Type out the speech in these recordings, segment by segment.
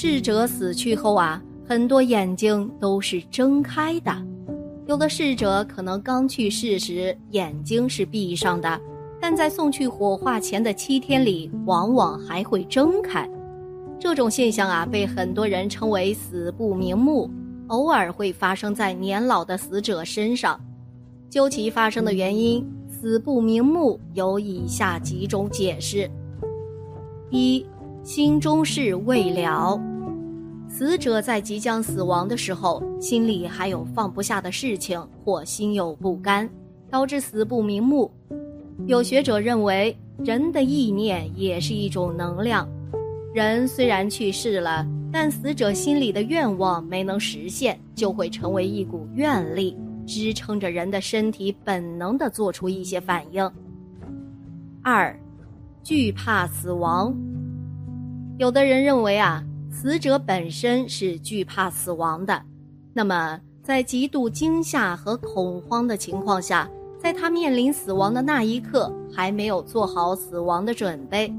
逝者死去后啊，很多眼睛都是睁开的，有的逝者可能刚去世时眼睛是闭上的，但在送去火化前的七天里，往往还会睁开。这种现象啊，被很多人称为“死不瞑目”，偶尔会发生在年老的死者身上。究其发生的原因，“死不瞑目”有以下几种解释：一、心中事未了，死者在即将死亡的时候，心里还有放不下的事情，或心有不甘，导致死不瞑目。有学者认为，人的意念也是一种能量。人虽然去世了，但死者心里的愿望没能实现，就会成为一股愿力，支撑着人的身体本能的做出一些反应。二，惧怕死亡。有的人认为啊，死者本身是惧怕死亡的，那么在极度惊吓和恐慌的情况下，在他面临死亡的那一刻，还没有做好死亡的准备。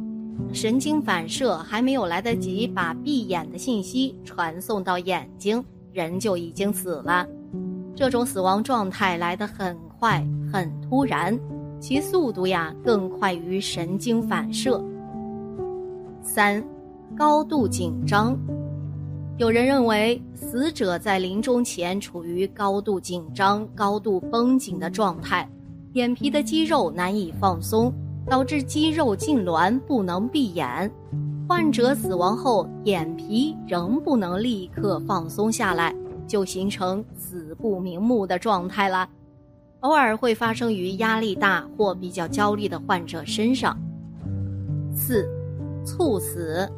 神经反射还没有来得及把闭眼的信息传送到眼睛，人就已经死了。这种死亡状态来得很快、很突然，其速度呀更快于神经反射。三，高度紧张。有人认为，死者在临终前处于高度紧张、高度绷紧的状态，眼皮的肌肉难以放松。导致肌肉痉挛，不能闭眼。患者死亡后，眼皮仍不能立刻放松下来，就形成死不瞑目的状态了。偶尔会发生于压力大或比较焦虑的患者身上。四，猝死，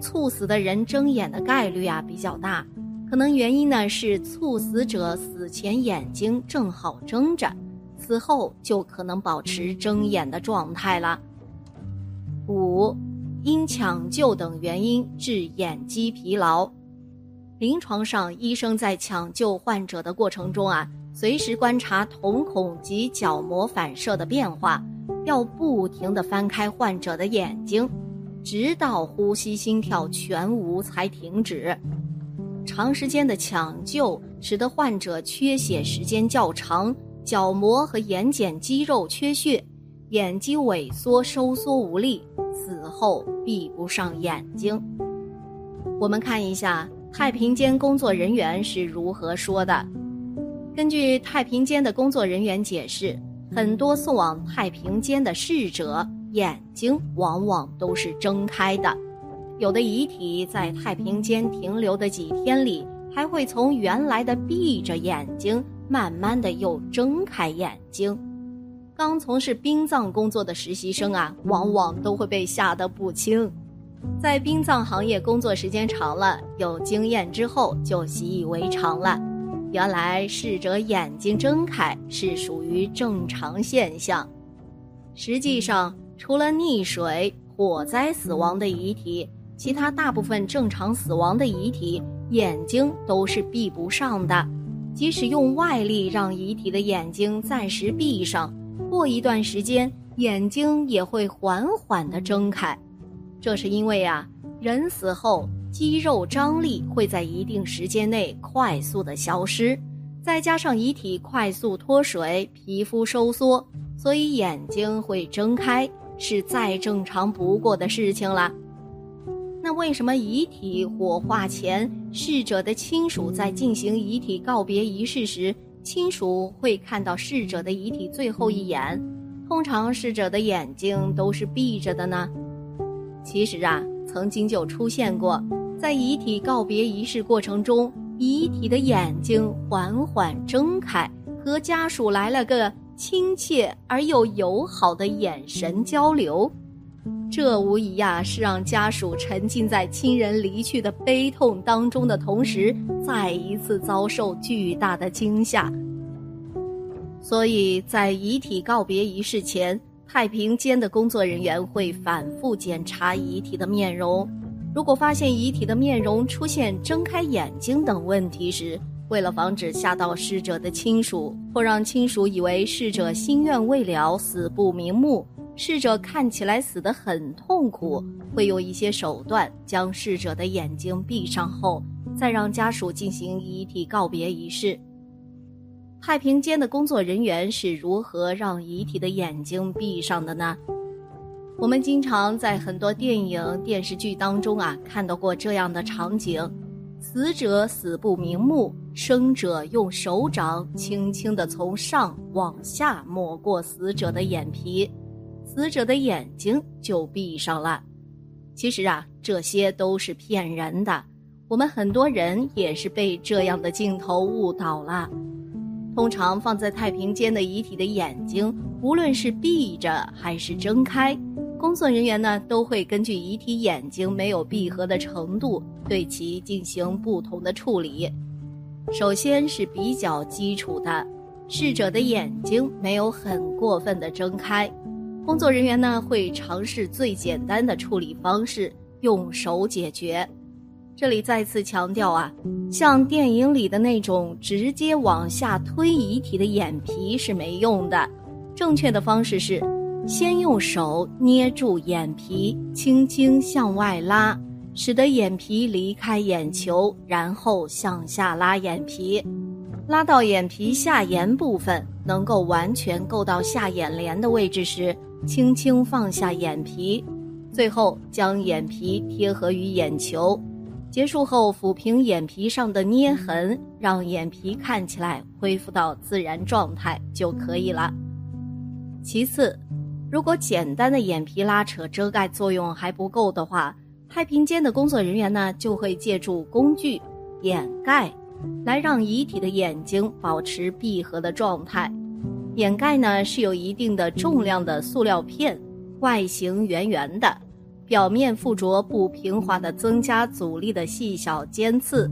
猝死的人睁眼的概率啊比较大，可能原因呢是猝死者死前眼睛正好睁着。死后就可能保持睁眼的状态了。五，因抢救等原因致眼肌疲劳。临床上，医生在抢救患者的过程中啊，随时观察瞳孔及角膜反射的变化，要不停地翻开患者的眼睛，直到呼吸心跳全无才停止。长时间的抢救使得患者缺血时间较长。角膜和眼睑肌肉缺血，眼睛萎缩收缩无力，死后闭不上眼睛。我们看一下太平间工作人员是如何说的。根据太平间的工作人员解释，很多送往太平间的逝者眼睛往往都是睁开的，有的遗体在太平间停留的几天里，还会从原来的闭着眼睛。慢慢的又睁开眼睛，刚从事殡葬工作的实习生啊，往往都会被吓得不轻。在殡葬行业工作时间长了，有经验之后就习以为常了。原来逝者眼睛睁开是属于正常现象。实际上，除了溺水、火灾死亡的遗体，其他大部分正常死亡的遗体眼睛都是闭不上的。即使用外力让遗体的眼睛暂时闭上，过一段时间眼睛也会缓缓地睁开。这是因为啊，人死后肌肉张力会在一定时间内快速的消失，再加上遗体快速脱水、皮肤收缩，所以眼睛会睁开，是再正常不过的事情了。那为什么遗体火化前，逝者的亲属在进行遗体告别仪式时，亲属会看到逝者的遗体最后一眼？通常逝者的眼睛都是闭着的呢？其实啊，曾经就出现过，在遗体告别仪式过程中，遗体的眼睛缓缓睁开，和家属来了个亲切而又友好的眼神交流。这无疑呀，是让家属沉浸在亲人离去的悲痛当中的同时，再一次遭受巨大的惊吓。所以在遗体告别仪式前，太平间的工作人员会反复检查遗体的面容。如果发现遗体的面容出现睁开眼睛等问题时，为了防止吓到逝者的亲属，或让亲属以为逝者心愿未了、死不瞑目。逝者看起来死得很痛苦，会用一些手段将逝者的眼睛闭上后，再让家属进行遗体告别仪式。太平间的工作人员是如何让遗体的眼睛闭上的呢？我们经常在很多电影、电视剧当中啊看到过这样的场景：死者死不瞑目，生者用手掌轻轻地从上往下抹过死者的眼皮。死者的眼睛就闭上了。其实啊，这些都是骗人的。我们很多人也是被这样的镜头误导了。通常放在太平间的遗体的眼睛，无论是闭着还是睁开，工作人员呢都会根据遗体眼睛没有闭合的程度，对其进行不同的处理。首先是比较基础的，逝者的眼睛没有很过分的睁开。工作人员呢会尝试最简单的处理方式，用手解决。这里再次强调啊，像电影里的那种直接往下推遗体的眼皮是没用的。正确的方式是，先用手捏住眼皮，轻轻向外拉，使得眼皮离开眼球，然后向下拉眼皮，拉到眼皮下沿部分能够完全够到下眼帘的位置时。轻轻放下眼皮，最后将眼皮贴合于眼球。结束后抚平眼皮上的捏痕，让眼皮看起来恢复到自然状态就可以了。其次，如果简单的眼皮拉扯遮盖作用还不够的话，太平间的工作人员呢就会借助工具掩盖，来让遗体的眼睛保持闭合的状态。掩盖呢是有一定的重量的塑料片，外形圆圆的，表面附着不平滑的增加阻力的细小尖刺。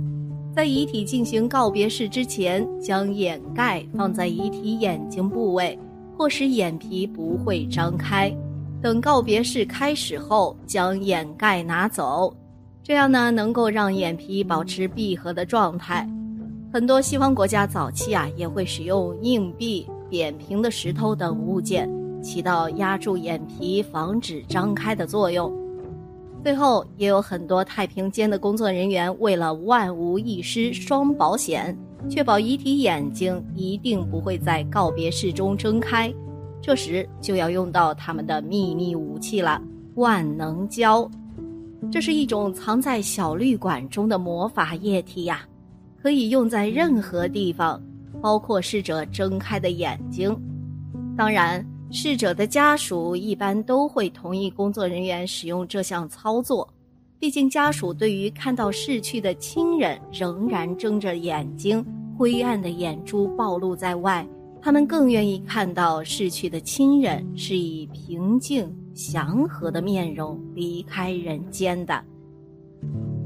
在遗体进行告别式之前，将掩盖放在遗体眼睛部位，或使眼皮不会张开。等告别式开始后，将眼盖拿走，这样呢能够让眼皮保持闭合的状态。很多西方国家早期啊也会使用硬币。扁平的石头等物件起到压住眼皮、防止张开的作用。最后，也有很多太平间的工作人员为了万无一失、双保险，确保遗体眼睛一定不会在告别式中睁开。这时就要用到他们的秘密武器了——万能胶。这是一种藏在小绿管中的魔法液体呀，可以用在任何地方。包括逝者睁开的眼睛，当然，逝者的家属一般都会同意工作人员使用这项操作。毕竟，家属对于看到逝去的亲人仍然睁着眼睛，灰暗的眼珠暴露在外，他们更愿意看到逝去的亲人是以平静、祥和的面容离开人间的。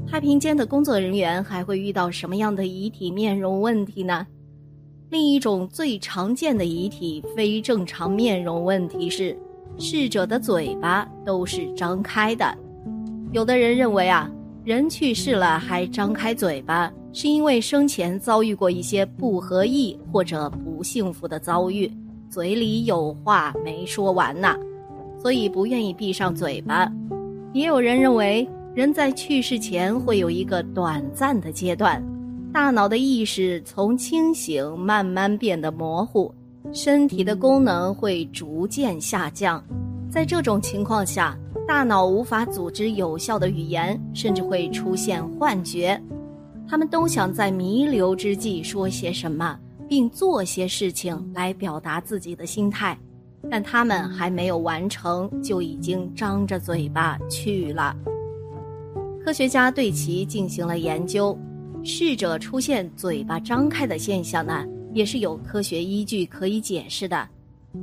太平间的工作人员还会遇到什么样的遗体面容问题呢？另一种最常见的遗体非正常面容问题是，逝者的嘴巴都是张开的。有的人认为啊，人去世了还张开嘴巴，是因为生前遭遇过一些不合意或者不幸福的遭遇，嘴里有话没说完呢，所以不愿意闭上嘴巴。也有人认为，人在去世前会有一个短暂的阶段。大脑的意识从清醒慢慢变得模糊，身体的功能会逐渐下降。在这种情况下，大脑无法组织有效的语言，甚至会出现幻觉。他们都想在弥留之际说些什么，并做些事情来表达自己的心态，但他们还没有完成，就已经张着嘴巴去了。科学家对其进行了研究。逝者出现嘴巴张开的现象呢，也是有科学依据可以解释的。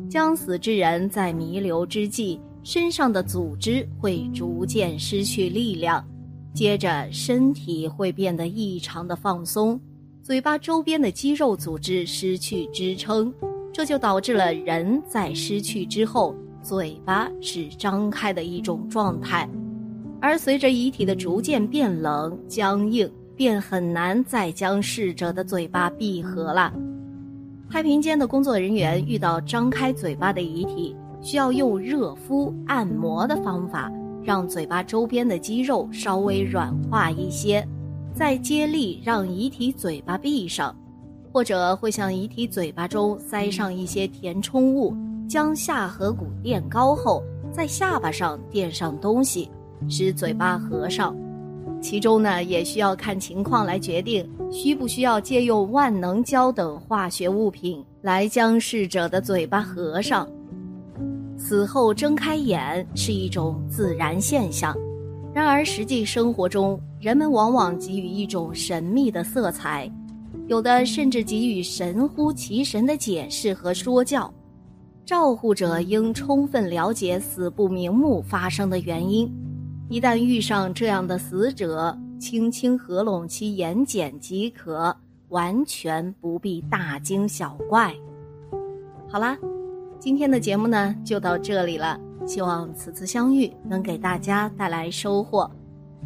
将死之人在弥留之际，身上的组织会逐渐失去力量，接着身体会变得异常的放松，嘴巴周边的肌肉组织失去支撑，这就导致了人在失去之后，嘴巴是张开的一种状态。而随着遗体的逐渐变冷、僵硬。便很难再将逝者的嘴巴闭合了。太平间的工作人员遇到张开嘴巴的遗体，需要用热敷、按摩的方法，让嘴巴周边的肌肉稍微软化一些，再接力让遗体嘴巴闭上，或者会向遗体嘴巴中塞上一些填充物，将下颌骨垫高后，在下巴上垫上东西，使嘴巴合上。其中呢，也需要看情况来决定需不需要借用万能胶等化学物品来将逝者的嘴巴合上。死后睁开眼是一种自然现象，然而实际生活中，人们往往给予一种神秘的色彩，有的甚至给予神乎其神的解释和说教。照护者应充分了解死不瞑目发生的原因。一旦遇上这样的死者，轻轻合拢其眼睑即可，完全不必大惊小怪。好啦，今天的节目呢就到这里了，希望此次相遇能给大家带来收获。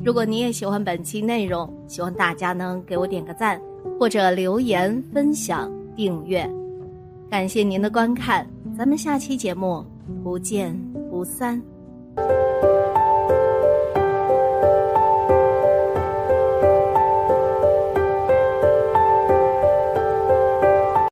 如果你也喜欢本期内容，希望大家能给我点个赞，或者留言分享、订阅。感谢您的观看，咱们下期节目不见不散。